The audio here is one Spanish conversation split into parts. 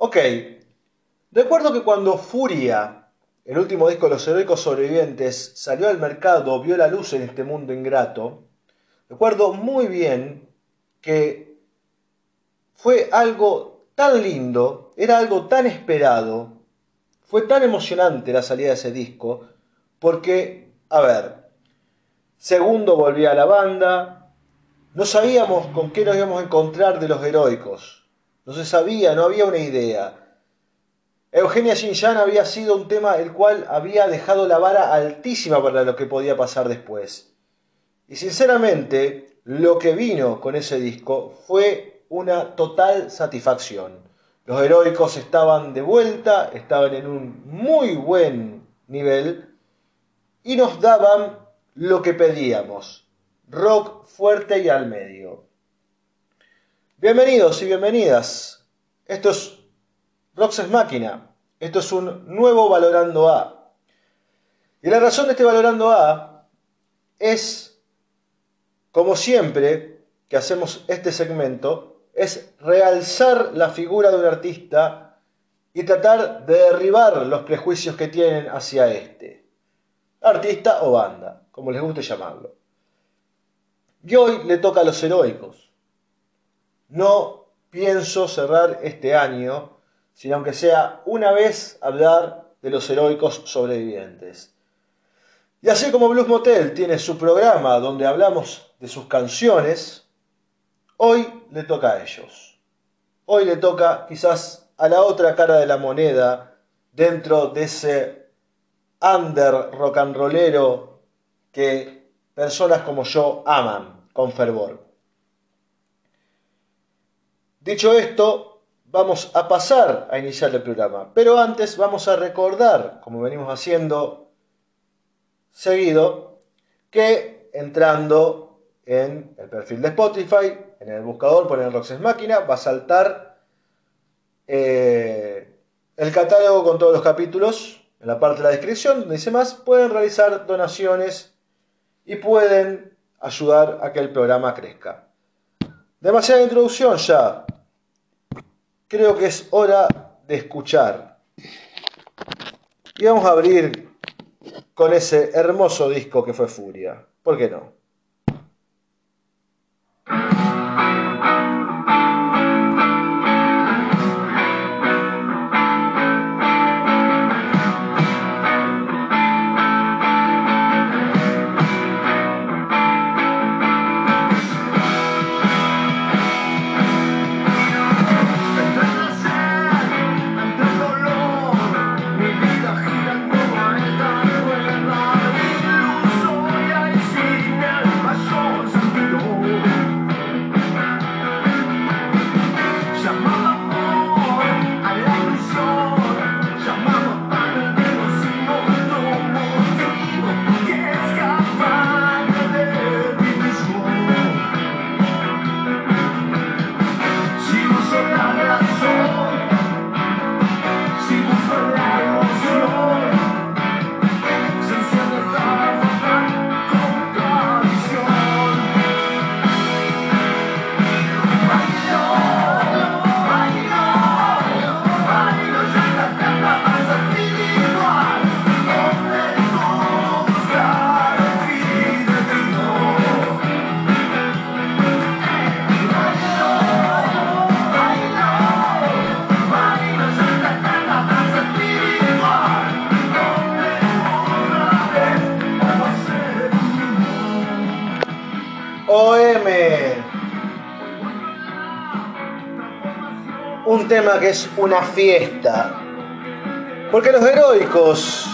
Ok, recuerdo que cuando Furia, el último disco de los heroicos sobrevivientes, salió al mercado, vio la luz en este mundo ingrato, recuerdo muy bien que fue algo tan lindo, era algo tan esperado, fue tan emocionante la salida de ese disco, porque, a ver, segundo volvía a la banda, no sabíamos con qué nos íbamos a encontrar de los heroicos, no se sabía, no había una idea. Eugenia Xinjiang había sido un tema el cual había dejado la vara altísima para lo que podía pasar después. Y sinceramente, lo que vino con ese disco fue una total satisfacción. Los heroicos estaban de vuelta, estaban en un muy buen nivel y nos daban lo que pedíamos, rock fuerte y al medio. Bienvenidos y bienvenidas. Esto es Roxas Máquina. Esto es un nuevo Valorando A. Y la razón de este Valorando A es, como siempre que hacemos este segmento, es realzar la figura de un artista y tratar de derribar los prejuicios que tienen hacia este. Artista o banda, como les guste llamarlo. Y hoy le toca a los heroicos. No pienso cerrar este año sin aunque sea una vez hablar de los heroicos sobrevivientes. Y así como Blues Motel tiene su programa donde hablamos de sus canciones, hoy le toca a ellos. Hoy le toca quizás a la otra cara de la moneda dentro de ese under rock and rollero que personas como yo aman con fervor. Dicho esto, vamos a pasar a iniciar el programa, pero antes vamos a recordar, como venimos haciendo seguido, que entrando en el perfil de Spotify, en el buscador, poner Roxas Máquina, va a saltar eh, el catálogo con todos los capítulos en la parte de la descripción, donde dice más, pueden realizar donaciones y pueden ayudar a que el programa crezca. Demasiada introducción ya. Creo que es hora de escuchar. Y vamos a abrir con ese hermoso disco que fue Furia. ¿Por qué no? Que es una fiesta. Porque los heroicos,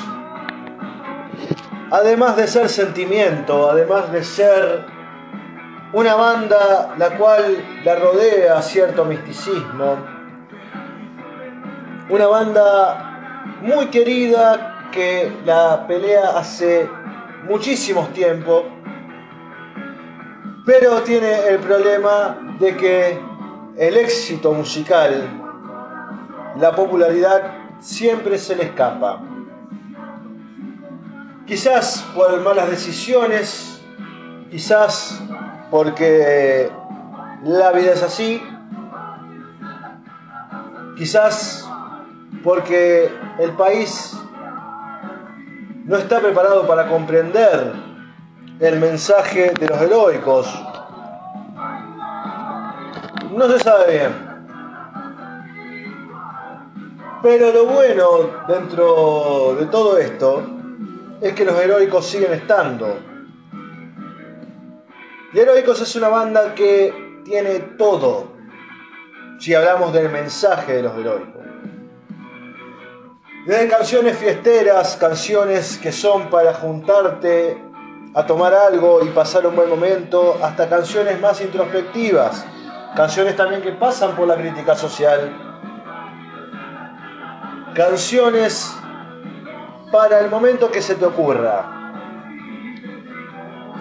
además de ser sentimiento, además de ser una banda la cual la rodea cierto misticismo, una banda muy querida que la pelea hace muchísimos tiempos, pero tiene el problema de que el éxito musical, la popularidad siempre se le escapa. Quizás por malas decisiones, quizás porque la vida es así, Quizás porque el país no está preparado para comprender el mensaje de los heroicos. No se sabe bien. Pero lo bueno dentro de todo esto es que los heroicos siguen estando. Y Heroicos es una banda que tiene todo, si hablamos del mensaje de los heroicos. Desde canciones fiesteras, canciones que son para juntarte a tomar algo y pasar un buen momento, hasta canciones más introspectivas, canciones también que pasan por la crítica social, canciones para el momento que se te ocurra.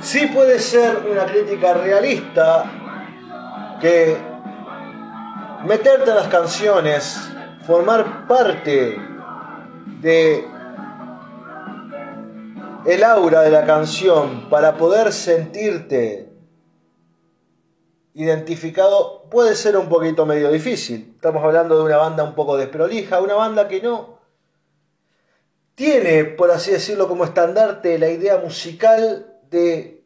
Sí puede ser una crítica realista que meterte en las canciones, formar parte de el aura de la canción para poder sentirte identificado puede ser un poquito medio difícil. Estamos hablando de una banda un poco desprolija, una banda que no tiene, por así decirlo, como estandarte la idea musical de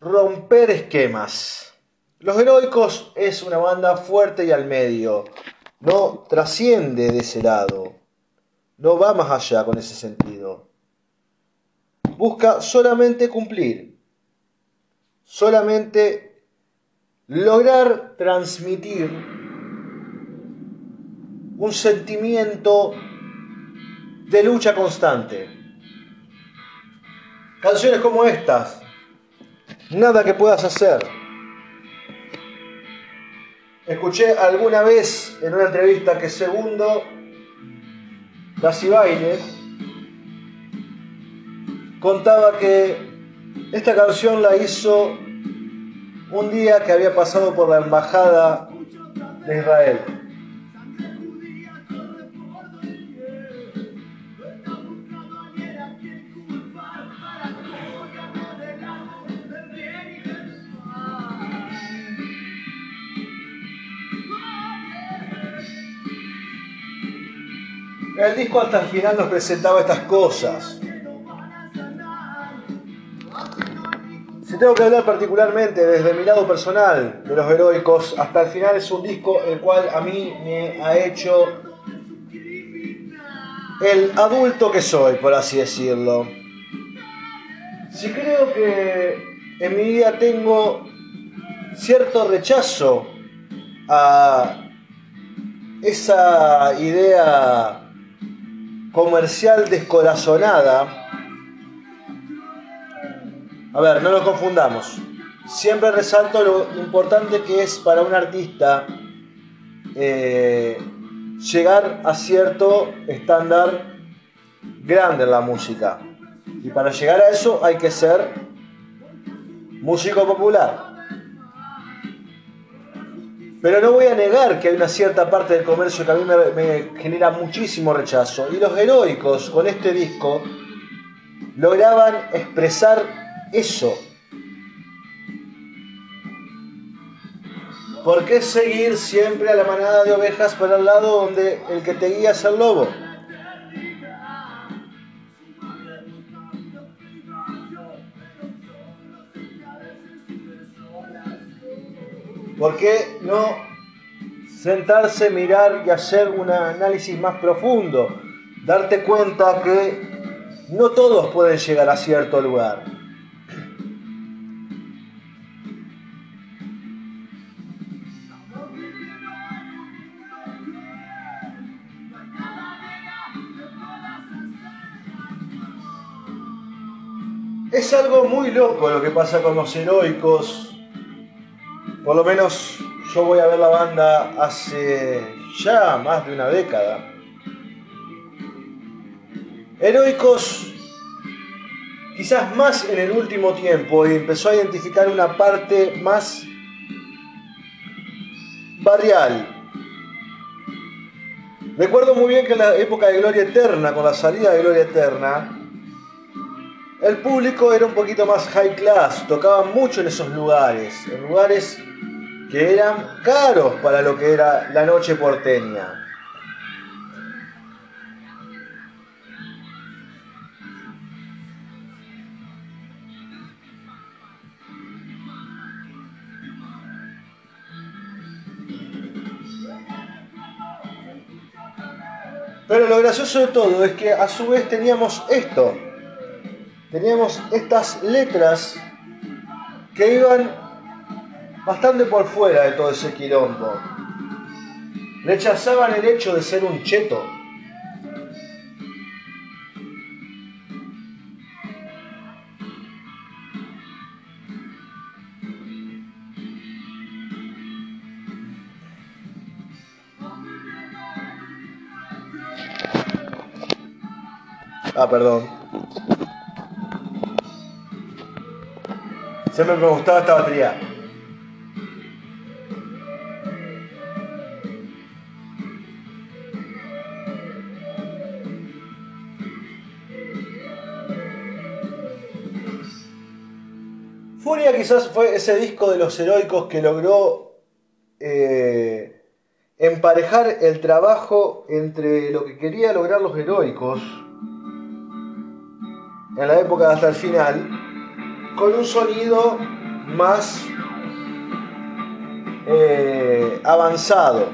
romper esquemas. Los Heroicos es una banda fuerte y al medio, no trasciende de ese lado, no va más allá con ese sentido. Busca solamente cumplir, solamente lograr transmitir un sentimiento de lucha constante. Canciones como estas, nada que puedas hacer. Escuché alguna vez en una entrevista que Segundo Baile contaba que esta canción la hizo un día que había pasado por la embajada de Israel. El disco hasta el final nos presentaba estas cosas. Tengo que hablar particularmente desde mi lado personal de los heroicos, hasta el final es un disco el cual a mí me ha hecho el adulto que soy, por así decirlo. Si creo que en mi vida tengo cierto rechazo a esa idea comercial descorazonada. A ver, no nos confundamos. Siempre resalto lo importante que es para un artista eh, llegar a cierto estándar grande en la música. Y para llegar a eso hay que ser músico popular. Pero no voy a negar que hay una cierta parte del comercio que a mí me, genera muchísimo rechazo. Y los heroicos con este disco lograban expresar eso. ¿Por qué seguir siempre a la manada de ovejas para el lado donde el que te guía es el lobo? ¿Por qué no sentarse, mirar y hacer un análisis más profundo? Darte cuenta que no todos pueden llegar a cierto lugar. Es algo muy loco lo que pasa con los heroicos por lo menos yo voy a ver la banda hace ya más de una década. Heroicos, quizás más en el último tiempo, y empezó a identificar una parte más barrial. Recuerdo muy bien que en la época de Gloria Eterna, con la salida de Gloria Eterna, el público era un poquito más high class, tocaban mucho en esos lugares, en lugares que eran caros para lo que era la noche porteña. Pero lo gracioso de todo es que a su vez teníamos esto. Teníamos estas letras que iban bastante por fuera de todo ese quilombo. Rechazaban el hecho de ser un cheto. Ah, perdón. Siempre me gustaba esta batería. Furia quizás fue ese disco de los heroicos que logró eh, emparejar el trabajo entre lo que quería lograr los heroicos en la época hasta el final, con un sonido más eh, avanzado.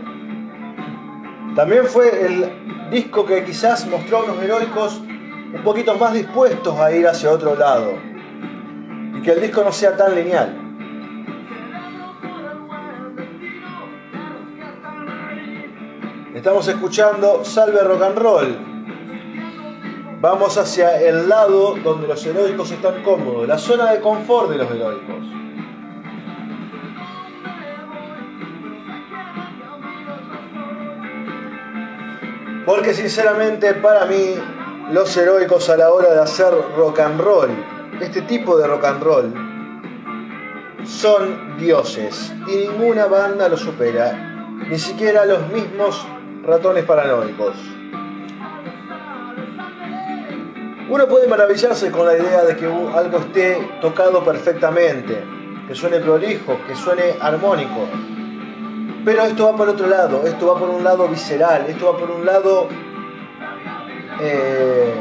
También fue el disco que quizás mostró a los heroicos un poquito más dispuestos a ir hacia otro lado y que el disco no sea tan lineal. Estamos escuchando Salve Rock and Roll, Vamos hacia el lado donde los heroicos están cómodos, la zona de confort de los heroicos. Porque sinceramente para mí los heroicos a la hora de hacer rock and roll, este tipo de rock and roll, son dioses y ninguna banda lo supera, ni siquiera los mismos ratones paranoicos. Uno puede maravillarse con la idea de que algo esté tocado perfectamente, que suene prolijo, que suene armónico. Pero esto va por otro lado, esto va por un lado visceral, esto va por un lado. Eh,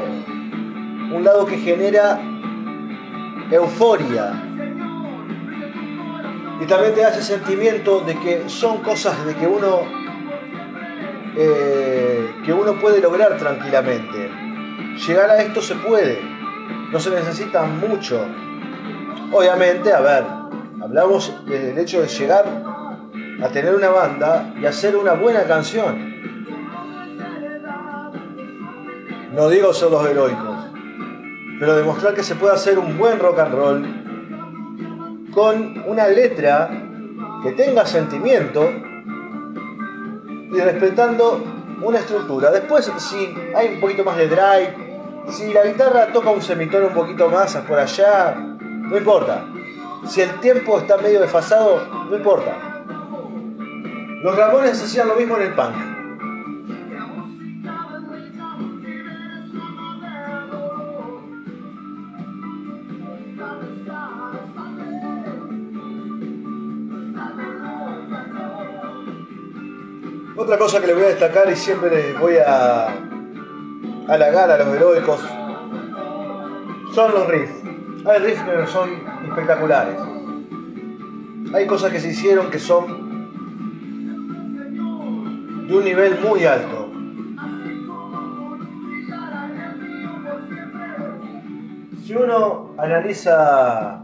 un lado que genera euforia. Y también te hace sentimiento de que son cosas de que uno. Eh, que uno puede lograr tranquilamente llegar a esto se puede, no se necesita mucho. Obviamente, a ver, hablamos del hecho de llegar a tener una banda y hacer una buena canción. No digo ser los heroicos, pero demostrar que se puede hacer un buen rock and roll con una letra que tenga sentimiento y respetando una estructura. Después, si hay un poquito más de drive, si la guitarra toca un semitono un poquito más por allá, no importa. Si el tiempo está medio desfasado, no importa. Los Ramones hacían lo mismo en el punk. Otra cosa que le voy a destacar y siempre les voy a halagar a los heroicos son los riffs. Hay riffs que son espectaculares. Hay cosas que se hicieron que son de un nivel muy alto. Si uno analiza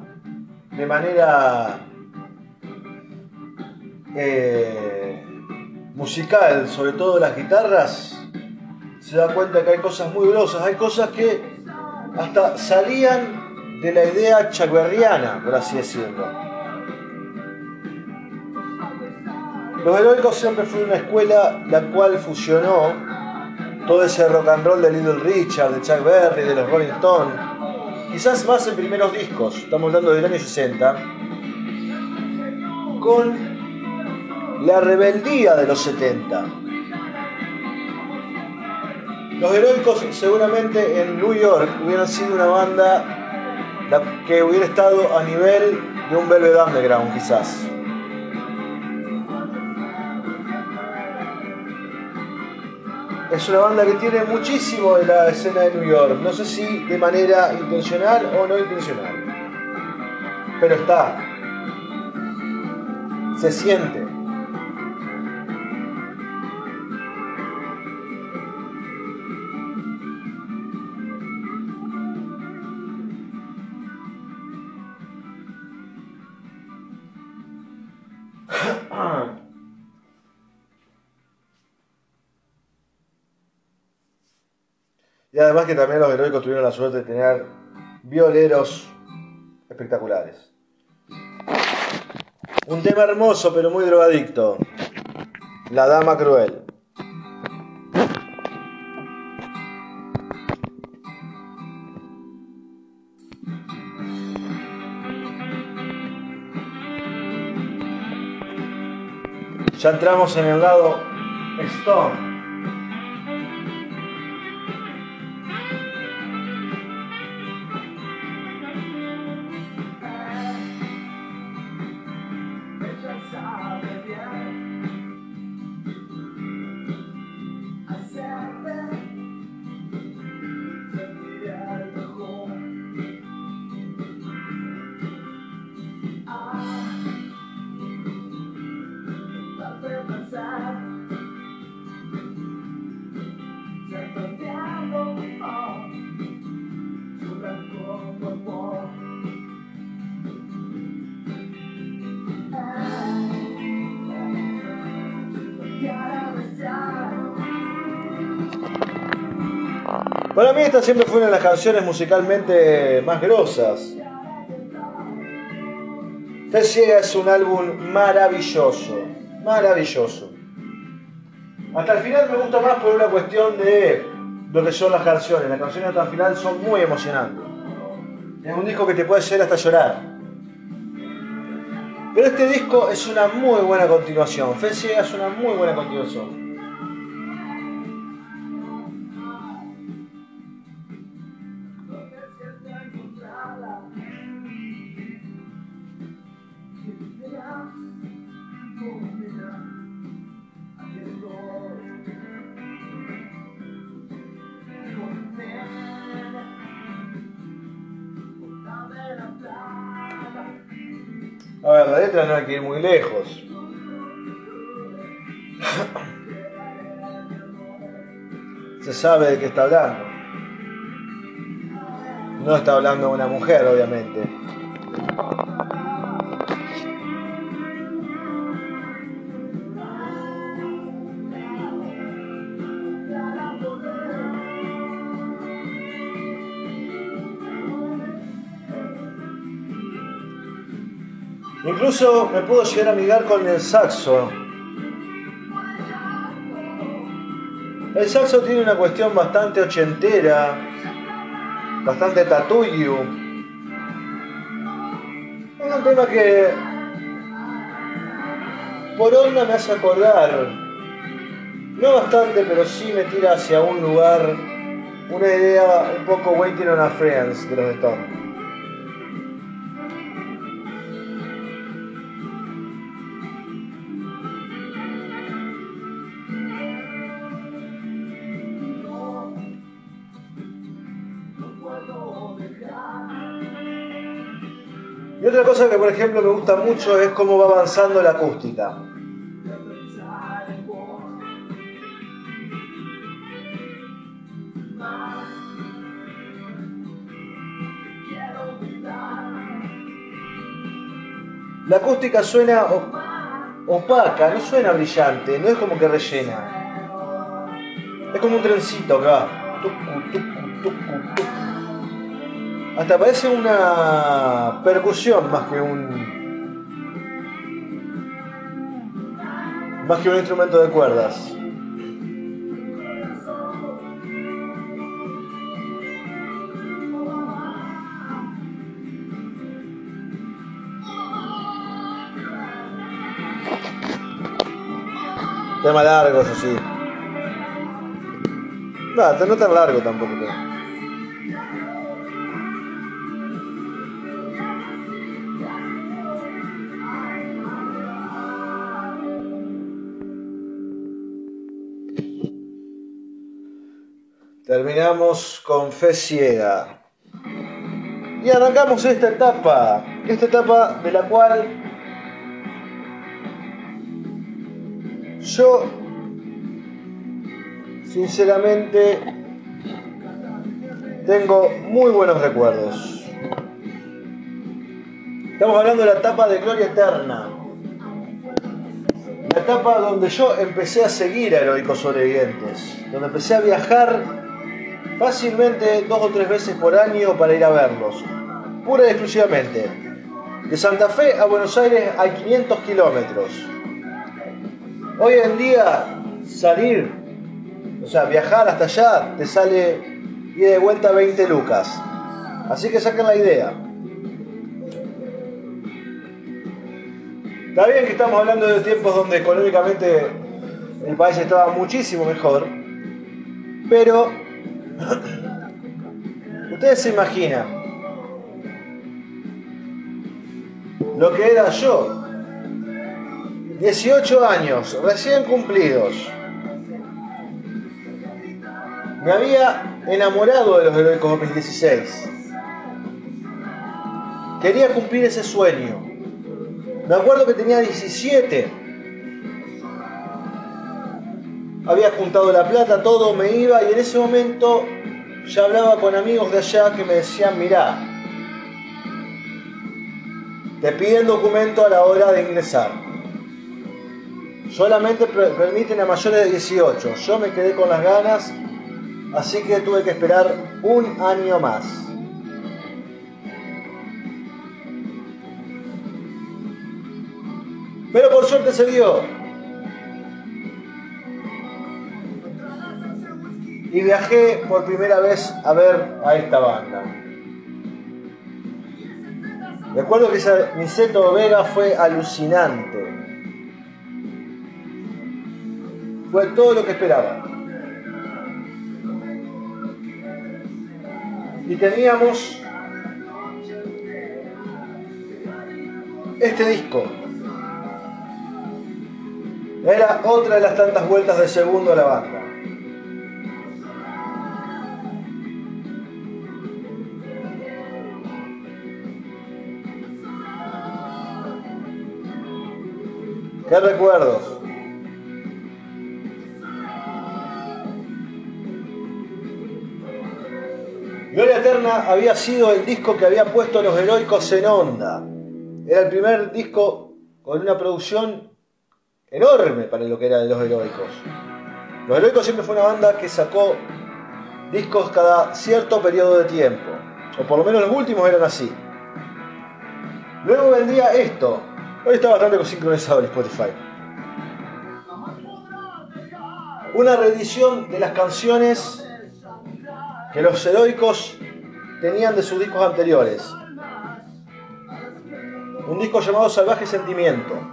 de manera eh, musical, sobre todo las guitarras, se da cuenta que hay cosas muy grosas, hay cosas que hasta salían de la idea chaguerriana, por así decirlo. Los heroicos siempre fue una escuela la cual fusionó todo ese rock and roll de Little Richard, de Chuck Berry, de los Rolling Stones, quizás más en primeros discos, estamos hablando del año 60, con la rebeldía de los 70 los heroicos seguramente en New York hubieran sido una banda que hubiera estado a nivel de un Velvet Underground quizás. Es una banda que tiene muchísimo de la escena de New York, no sé si de manera intencional o no intencional, pero está, se siente. Y además que también los heroicos tuvieron la suerte de tener violeros espectaculares. Un tema hermoso pero muy drogadicto. La Dama Cruel. Ya entramos en el lado Stone. Esta siempre fue una de las canciones musicalmente más grosas. Fe Ciega es un álbum maravilloso, maravilloso. Hasta el final me gusta más por una cuestión de lo que son las canciones. Las canciones hasta el final son muy emocionantes. Es un disco que te puede hacer hasta llorar. Pero este disco es una muy buena continuación. Fe Ciega es una muy buena continuación. A ver, la letra no hay que ir muy lejos. Se sabe de qué está hablando. No está hablando una mujer, obviamente. Incluso me puedo llegar a amigar con el saxo. El saxo tiene una cuestión bastante ochentera, bastante tatuyu. Es un tema que por onda me hace acordar, no bastante, pero sí me tira hacia un lugar, una idea un poco Waiting on a Friends de los Stones. Cosa que por ejemplo me gusta mucho es cómo va avanzando la acústica. La acústica suena opaca, no suena brillante, no es como que rellena. Es como un trencito que va. Hasta parece una percusión más que un. más que un instrumento de cuerdas. Tema largo, eso sí. Va, no tan largo tampoco. Terminamos con fe ciega. Y arrancamos esta etapa, esta etapa de la cual yo sinceramente tengo muy buenos recuerdos. Estamos hablando de la etapa de Gloria Eterna. La etapa donde yo empecé a seguir a Heroicos Sobrevivientes, donde empecé a viajar fácilmente dos o tres veces por año para ir a verlos, pura y exclusivamente. De Santa Fe a Buenos Aires hay 500 kilómetros. Hoy en día salir, o sea, viajar hasta allá, te sale y de vuelta 20 lucas. Así que saquen la idea. Está bien que estamos hablando de tiempos donde económicamente el país estaba muchísimo mejor, pero ustedes se imaginan lo que era yo, 18 años, recién cumplidos. Me había enamorado de los heroicos 2016. Quería cumplir ese sueño. Me acuerdo que tenía 17. Había juntado la plata, todo me iba y en ese momento ya hablaba con amigos de allá que me decían, mirá, te piden documento a la hora de ingresar. Solamente permiten a mayores de 18. Yo me quedé con las ganas, así que tuve que esperar un año más. Pero por suerte se dio. Y viajé por primera vez a ver a esta banda. Recuerdo que ese Niceto Vega fue alucinante. Fue todo lo que esperaba. Y teníamos este disco. Era otra de las tantas vueltas de segundo a la banda. ¿Qué recuerdos? Gloria Eterna había sido el disco que había puesto los heroicos en onda. Era el primer disco con una producción enorme para lo que era de los heroicos. Los heroicos siempre fue una banda que sacó discos cada cierto periodo de tiempo, o por lo menos los últimos eran así. Luego vendría esto. Hoy está bastante sincronizado el Spotify. Una reedición de las canciones que los heroicos tenían de sus discos anteriores. Un disco llamado Salvaje Sentimiento.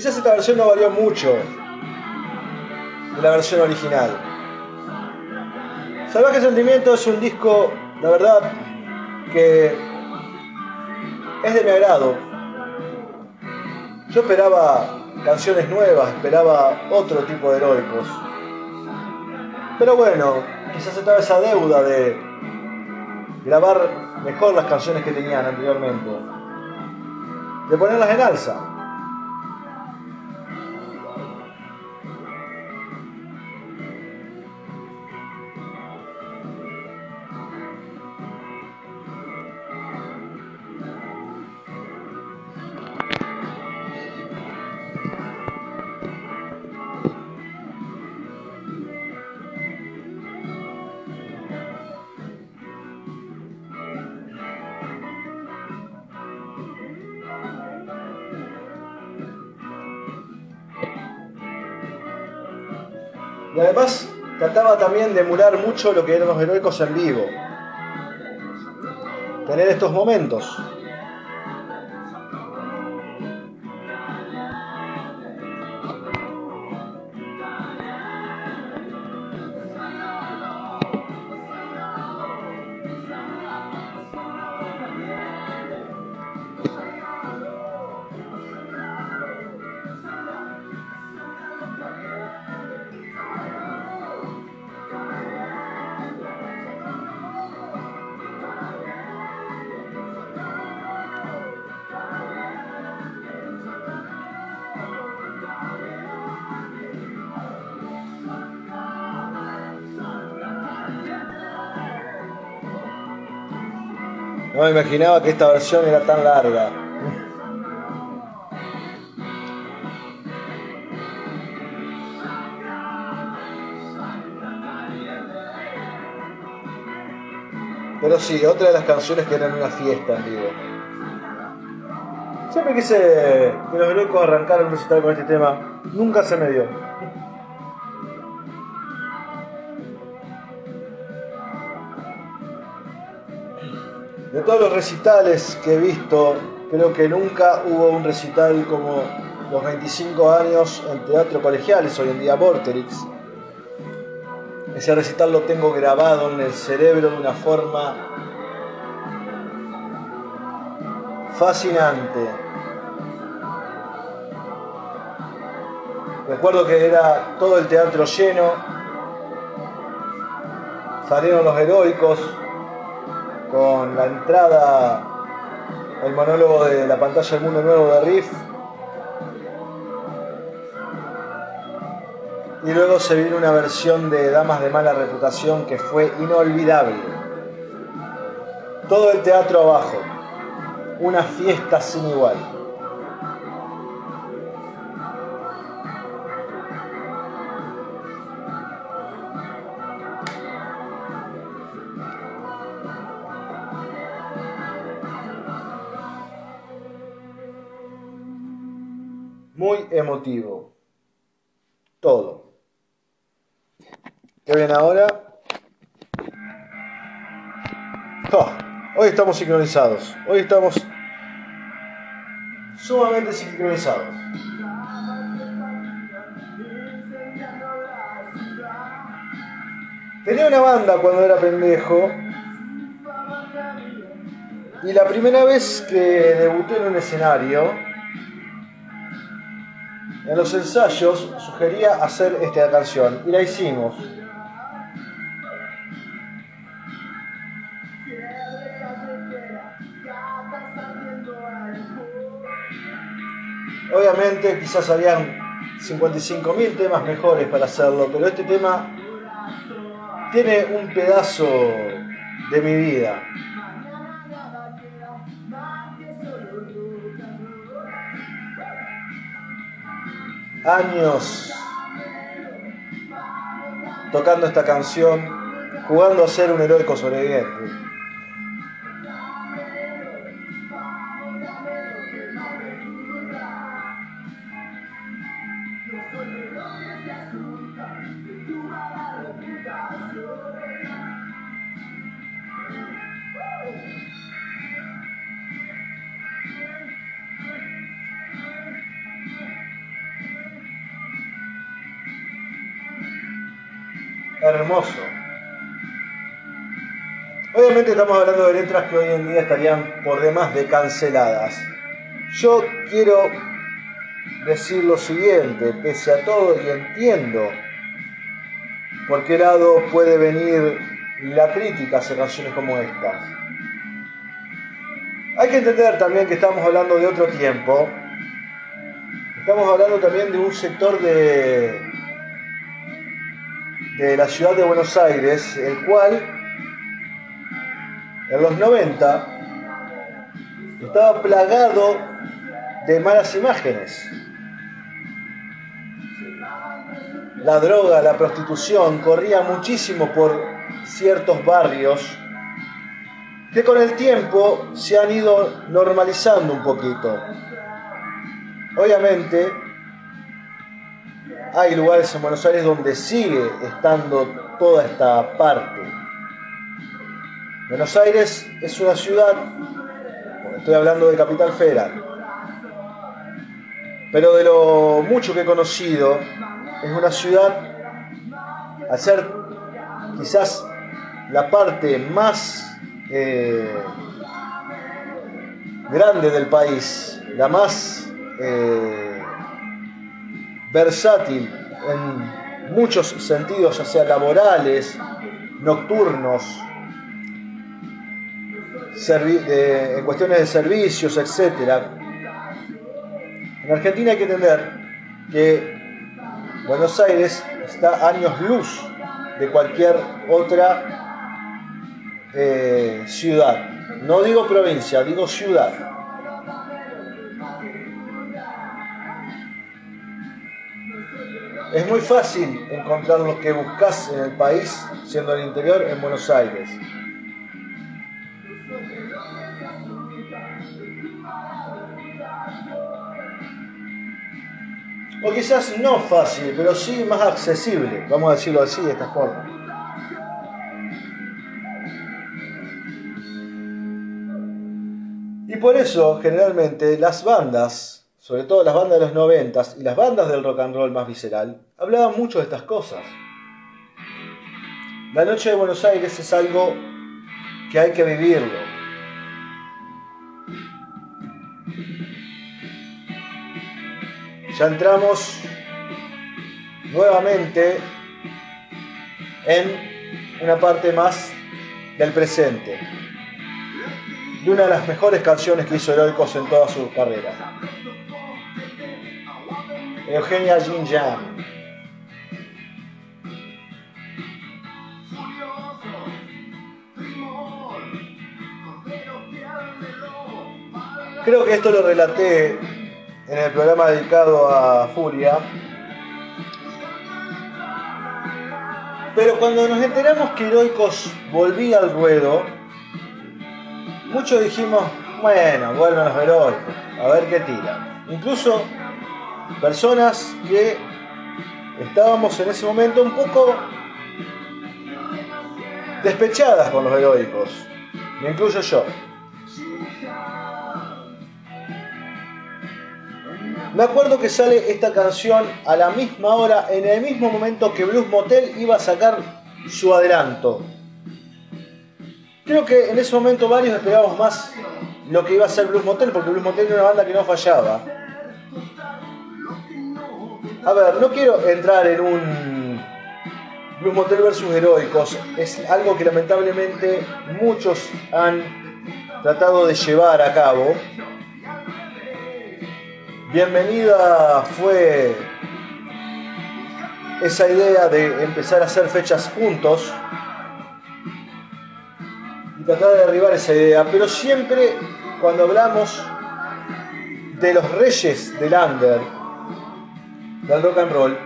Quizás esta versión no varió mucho de la versión original. Salvaje Sentimiento es un disco, la verdad, que es de mi agrado. Yo esperaba canciones nuevas, esperaba otro tipo de heroicos. Pero bueno, quizás estaba esa deuda de grabar mejor las canciones que tenían anteriormente, de ponerlas en alza. Además trataba también de emular mucho lo que eran los heroicos en vivo. Tener estos momentos. Me imaginaba que esta versión era tan larga. Pero sí, otra de las canciones que eran una fiesta en vivo. Siempre quise que los heroicos arrancaran un recital con este tema. Nunca se me dio. De todos los recitales que he visto, creo que nunca hubo un recital como los 25 años en teatro colegiales, hoy en día Vorterix. Ese recital lo tengo grabado en el cerebro de una forma fascinante. Recuerdo que era todo el teatro lleno, salieron los heroicos, con la entrada, el monólogo de la pantalla del mundo nuevo de Riff. Y luego se vino una versión de Damas de mala reputación que fue inolvidable. Todo el teatro abajo. Una fiesta sin igual. Muy emotivo. Todo. ¿Qué ven ahora? Oh, hoy estamos sincronizados. Hoy estamos sumamente sincronizados. Tenía una banda cuando era pendejo. Y la primera vez que debuté en un escenario, en los ensayos sugería hacer esta canción y la hicimos. Obviamente quizás habían 55.000 temas mejores para hacerlo, pero este tema tiene un pedazo de mi vida. Años tocando esta canción, jugando a ser un heroico sobreviviente. Hermoso. Obviamente estamos hablando de letras que hoy en día estarían por demás de canceladas. Yo quiero decir lo siguiente, pese a todo y entiendo por qué lado puede venir la crítica hacia canciones como estas. Hay que entender también que estamos hablando de otro tiempo. Estamos hablando también de un sector de, de la ciudad de Buenos Aires, el cual en los 90 estaba plagado de malas imágenes. La droga, la prostitución corría muchísimo por ciertos barrios que con el tiempo se han ido normalizando un poquito. Obviamente, hay lugares en Buenos Aires donde sigue estando toda esta parte. Buenos Aires es una ciudad, estoy hablando de Capital Federal, pero de lo mucho que he conocido, es una ciudad, al ser quizás la parte más eh, grande del país, la más eh, versátil en muchos sentidos, ya sea laborales, nocturnos, en cuestiones de servicios, etc. En Argentina hay que entender que Buenos Aires está años luz de cualquier otra eh, ciudad. No digo provincia, digo ciudad. Es muy fácil encontrar lo que buscas en el país, siendo el interior, en Buenos Aires. O quizás no fácil, pero sí más accesible, vamos a decirlo así, de esta forma. Y por eso, generalmente, las bandas, sobre todo las bandas de los noventas y las bandas del rock and roll más visceral, hablaban mucho de estas cosas. La noche de Buenos Aires es algo que hay que vivirlo. ya entramos nuevamente en una parte más del presente, de una de las mejores canciones que hizo Heroicos en toda su carrera. Eugenia Jin Creo que esto lo relaté en el programa dedicado a Furia. Pero cuando nos enteramos que Heroicos volvía al ruedo, muchos dijimos, bueno, vuelven los heroicos, a ver qué tira. Incluso personas que estábamos en ese momento un poco despechadas con los heroicos, me incluyo yo. Me acuerdo que sale esta canción a la misma hora, en el mismo momento que Blues Motel iba a sacar su adelanto. Creo que en ese momento varios esperábamos más lo que iba a ser Blues Motel, porque Blues Motel era una banda que no fallaba. A ver, no quiero entrar en un Blues Motel versus Heroicos. Es algo que lamentablemente muchos han tratado de llevar a cabo bienvenida fue esa idea de empezar a hacer fechas juntos y tratar de derribar esa idea, pero siempre cuando hablamos de los reyes del under, del rock and roll,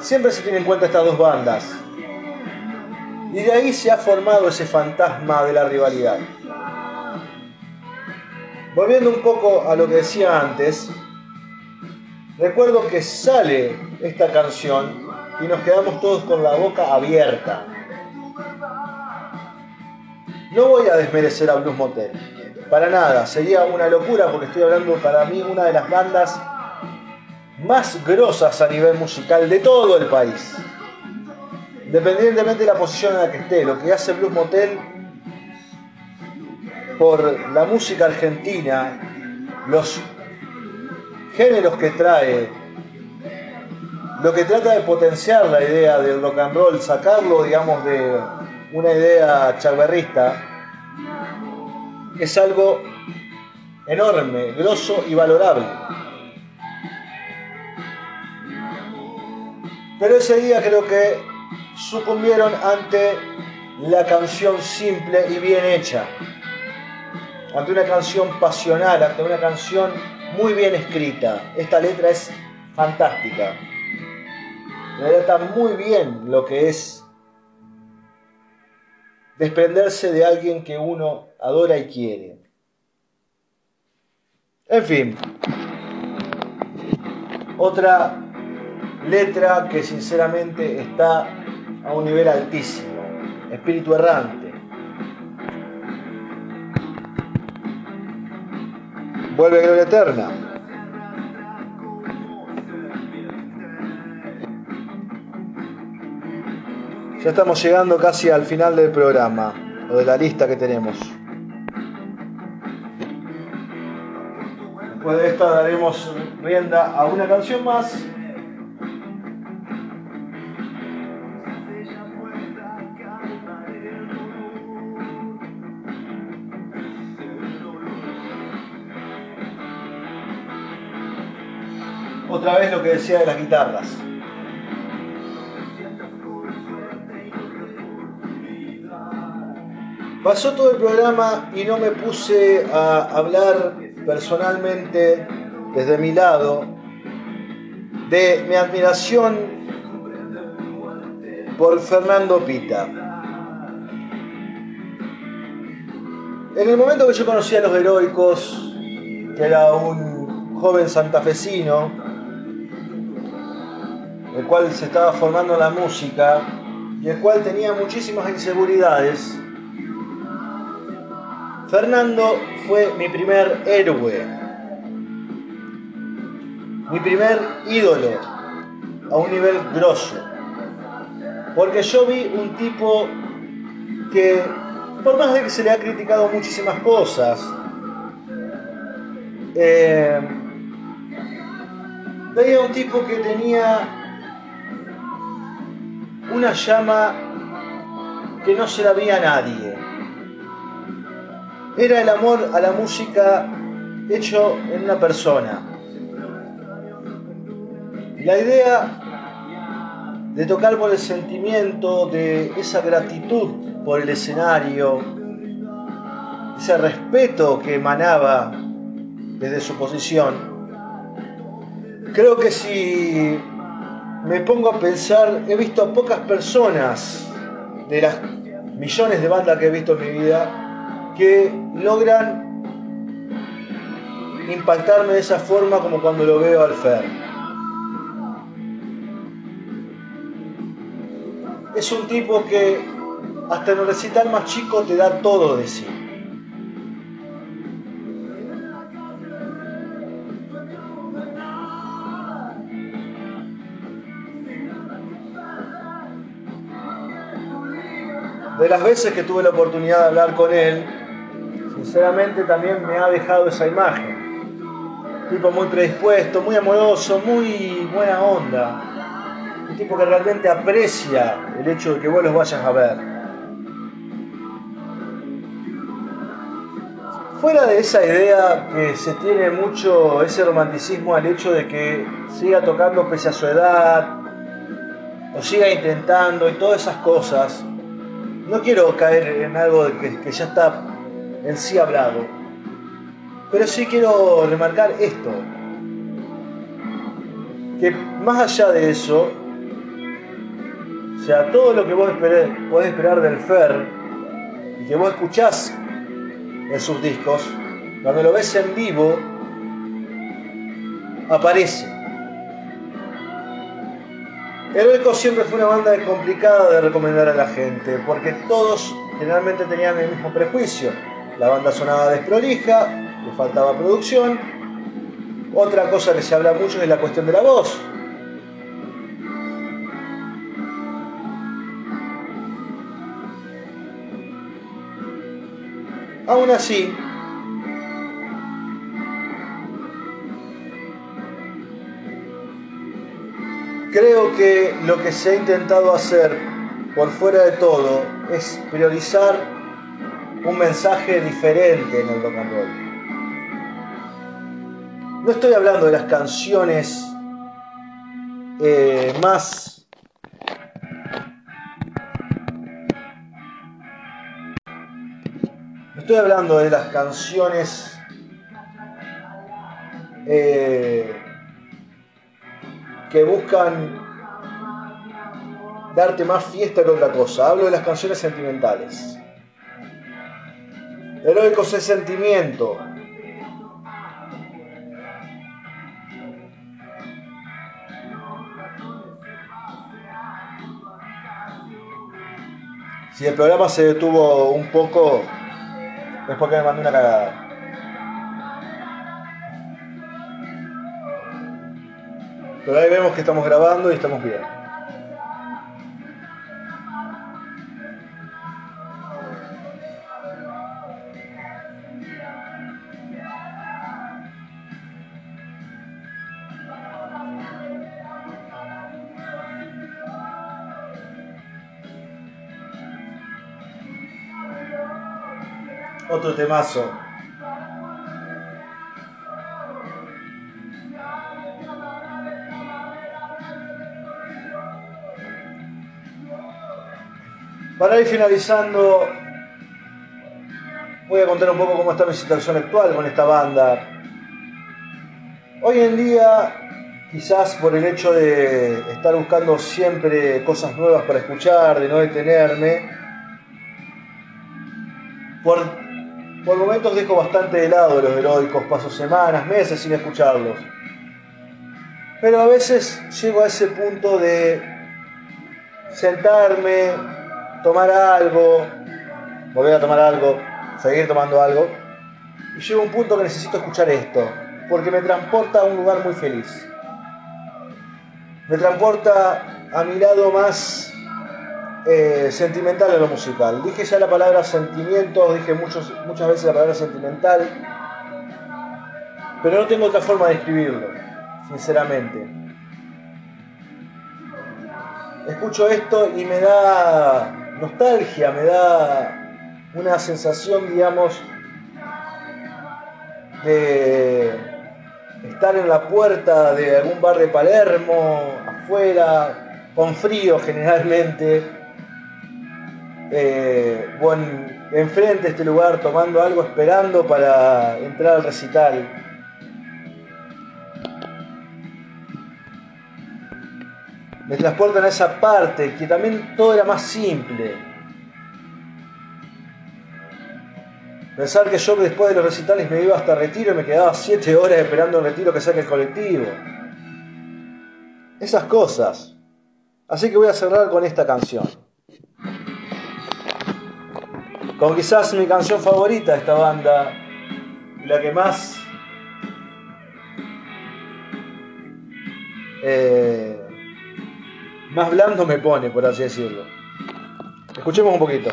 siempre se tiene en cuenta estas dos bandas. Y de ahí se ha formado ese fantasma de la rivalidad. Volviendo un poco a lo que decía antes, recuerdo que sale esta canción y nos quedamos todos con la boca abierta. No voy a desmerecer a Blues Motel, para nada, sería una locura porque estoy hablando para mí una de las bandas más grosas a nivel musical de todo el país. Independientemente de la posición en la que esté, lo que hace Blues Motel por la música argentina, los géneros que trae, lo que trata de potenciar la idea del rock sacarlo, digamos, de una idea charberrista, es algo enorme, grosso y valorable. Pero ese día creo que sucumbieron ante la canción simple y bien hecha ante una canción pasional, ante una canción muy bien escrita. Esta letra es fantástica. Relata muy bien lo que es desprenderse de alguien que uno adora y quiere. En fin, Otra letra que sinceramente está a un nivel altísimo. Espíritu errante. Vuelve Gloria Eterna. Ya estamos llegando casi al final del programa, o de la lista que tenemos. Después de esta daremos rienda a una canción más. Otra vez lo que decía de las guitarras. Pasó todo el programa y no me puse a hablar personalmente desde mi lado de mi admiración por Fernando Pita. En el momento que yo conocí a los heroicos, que era un joven santafesino, el cual se estaba formando la música y el cual tenía muchísimas inseguridades, Fernando fue mi primer héroe, mi primer ídolo a un nivel grosso. Porque yo vi un tipo que, por más de que se le ha criticado muchísimas cosas, eh, veía un tipo que tenía una llama que no se la veía a nadie era el amor a la música hecho en una persona. La idea de tocar por el sentimiento, de esa gratitud por el escenario, ese respeto que emanaba desde su posición, creo que si me pongo a pensar, he visto a pocas personas de las millones de bandas que he visto en mi vida que logran impactarme de esa forma como cuando lo veo al Fer. Es un tipo que hasta en el recital más chico te da todo de sí. De las veces que tuve la oportunidad de hablar con él, sinceramente también me ha dejado esa imagen. tipo muy predispuesto, muy amoroso, muy buena onda. Un tipo que realmente aprecia el hecho de que vos los vayas a ver. Fuera de esa idea que se tiene mucho ese romanticismo al hecho de que siga tocando pese a su edad, o siga intentando y todas esas cosas, no quiero caer en algo que, que ya está en sí hablado. Pero sí quiero remarcar esto, que más allá de eso, o sea, todo lo que vos podés esperar del Fer y que vos escuchás en sus discos, cuando lo ves en vivo, aparece. Heroico siempre fue una banda complicada de recomendar a la gente, porque todos generalmente tenían el mismo prejuicio la banda sonaba desprolija, le faltaba producción. Otra cosa que se habla mucho es la cuestión de la voz. Aún así, creo que lo que se ha intentado hacer por fuera de todo es priorizar un mensaje diferente en el rock and roll. No estoy hablando de las canciones eh, más no estoy hablando de las canciones eh, que buscan darte más fiesta que otra cosa. Hablo de las canciones sentimentales. Heroicos es sentimiento. Si el programa se detuvo un poco, después que me mandé una cagada. Ahí vemos que estamos grabando y estamos bien. Otro temazo. Para ir finalizando, voy a contar un poco cómo está mi situación actual con esta banda. Hoy en día, quizás por el hecho de estar buscando siempre cosas nuevas para escuchar, de no detenerme, por, por momentos dejo bastante de lado los heroicos, paso semanas, meses sin escucharlos. Pero a veces llego a ese punto de sentarme, tomar algo, volver a tomar algo, seguir tomando algo. Y llego a un punto que necesito escuchar esto, porque me transporta a un lugar muy feliz. Me transporta a mi lado más eh, sentimental en lo musical. Dije ya la palabra sentimiento, dije muchas veces la palabra sentimental, pero no tengo otra forma de escribirlo, sinceramente. Escucho esto y me da nostalgia, me da una sensación, digamos, de estar en la puerta de algún bar de Palermo, afuera, con frío generalmente, eh, o enfrente de este lugar tomando algo, esperando para entrar al recital. Me transportan a esa parte, que también todo era más simple. Pensar que yo después de los recitales me iba hasta retiro y me quedaba siete horas esperando el retiro que saque el colectivo. Esas cosas. Así que voy a cerrar con esta canción. Con quizás mi canción favorita de esta banda, la que más eh, más blando me pone, por así decirlo. Escuchemos un poquito.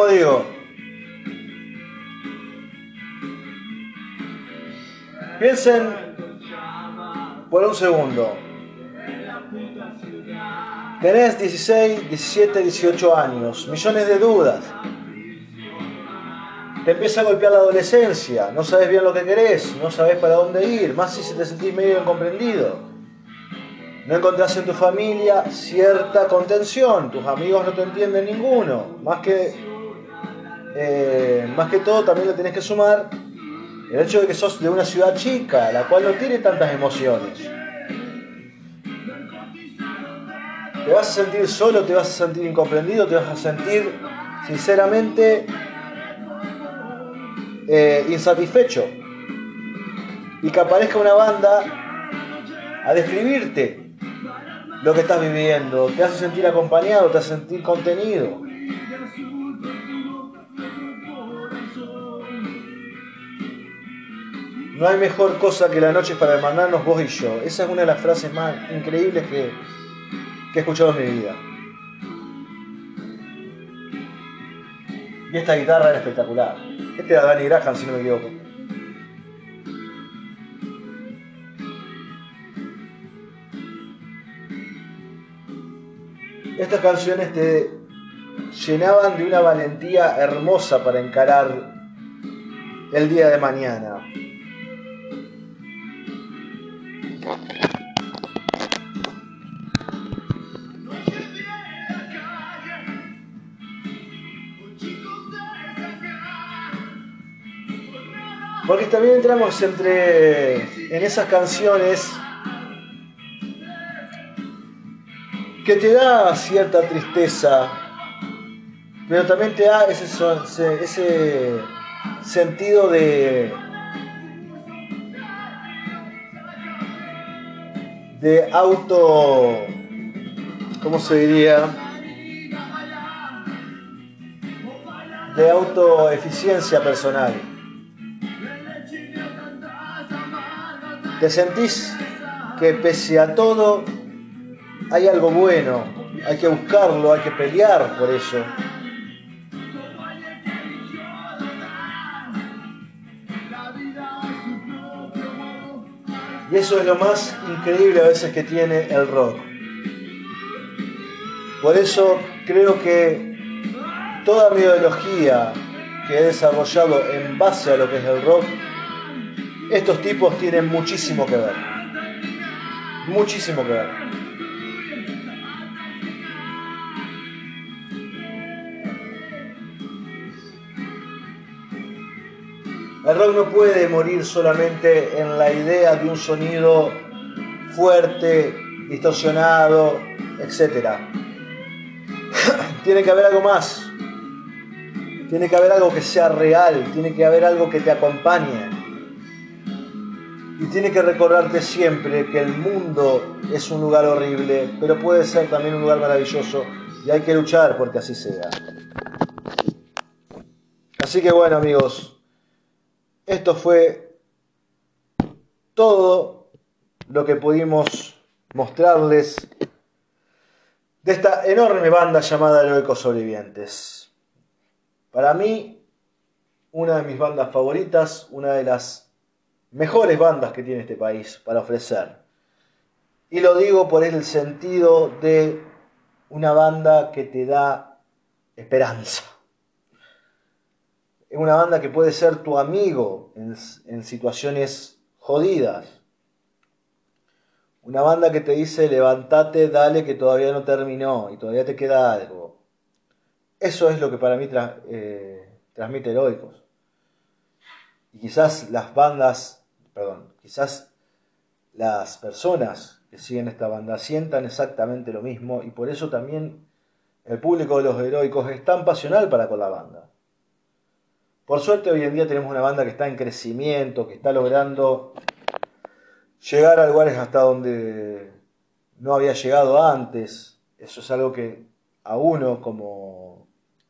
¿Cómo digo? Piensen por un segundo. Tenés 16, 17, 18 años, millones de dudas. Te empieza a golpear la adolescencia, no sabes bien lo que querés, no sabes para dónde ir, más si te sentís medio incomprendido. No encontrás en tu familia cierta contención, tus amigos no te entienden ninguno, más que eh, más que todo también le tenés que sumar el hecho de que sos de una ciudad chica, la cual no tiene tantas emociones. Te vas a sentir solo, te vas a sentir incomprendido, te vas a sentir sinceramente eh, insatisfecho. Y que aparezca una banda a describirte lo que estás viviendo, te hace sentir acompañado, te hace sentir contenido. No hay mejor cosa que la noche para hermanarnos vos y yo. Esa es una de las frases más increíbles que, que he escuchado en mi vida. Y esta guitarra era espectacular. Este era Danny Graham, si no me equivoco. Estas canciones te llenaban de una valentía hermosa para encarar el día de mañana. También entramos entre en esas canciones que te da cierta tristeza, pero también te da ese, ese sentido de de auto ¿cómo se diría? de autoeficiencia personal te sentís que pese a todo hay algo bueno, hay que buscarlo, hay que pelear por eso. Y eso es lo más increíble a veces que tiene el rock. Por eso creo que toda mi ideología que he desarrollado en base a lo que es el rock, estos tipos tienen muchísimo que ver. Muchísimo que ver. El rock no puede morir solamente en la idea de un sonido fuerte, distorsionado, etc. tiene que haber algo más. Tiene que haber algo que sea real, tiene que haber algo que te acompañe. Y tiene que recordarte siempre que el mundo es un lugar horrible, pero puede ser también un lugar maravilloso y hay que luchar porque así sea. Así que bueno amigos, esto fue todo lo que pudimos mostrarles de esta enorme banda llamada Heroicos Sobrevivientes. Para mí, una de mis bandas favoritas, una de las mejores bandas que tiene este país para ofrecer. Y lo digo por el sentido de una banda que te da esperanza. Es una banda que puede ser tu amigo en, situaciones jodidas. Una banda que te dice levántate, dale que todavía no terminó y todavía te queda algo. Eso es lo que para mí eh, transmite heroicos. Y quizás las bandas, perdón, quizás las personas que siguen esta banda sientan exactamente lo mismo y por eso también el público de los heroicos es tan pasional para con la banda. Por suerte hoy en día tenemos una banda que está en crecimiento, que está logrando llegar a lugares hasta donde no había llegado antes. Eso es algo que a uno como,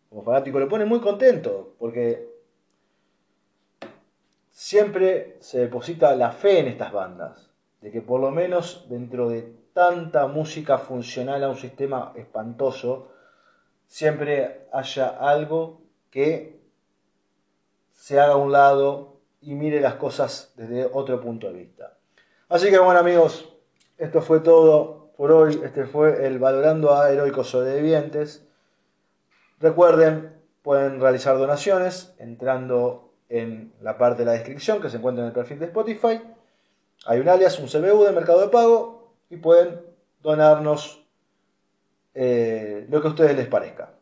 como fanático le pone muy contento, porque siempre se deposita la fe en estas bandas, de que por lo menos dentro de tanta música funcional a un sistema espantoso, siempre haya algo que se haga a un lado y mire las cosas desde otro punto de vista. Así que bueno amigos, esto fue todo por hoy. Este fue el Valorando a Heroicos Sobrevivientes. Recuerden, pueden realizar donaciones entrando en la parte de la descripción que se encuentra en el perfil de Spotify. Hay un alias, un CBU de Mercado de Pago y pueden donarnos eh, lo que a ustedes les parezca.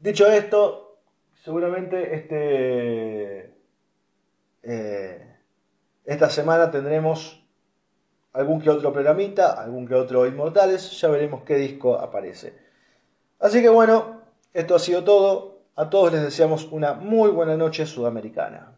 Dicho esto, seguramente este, eh, esta semana tendremos algún que otro programita, algún que otro Inmortales, ya veremos qué disco aparece. Así que bueno, esto ha sido todo. A todos les deseamos una muy buena noche sudamericana.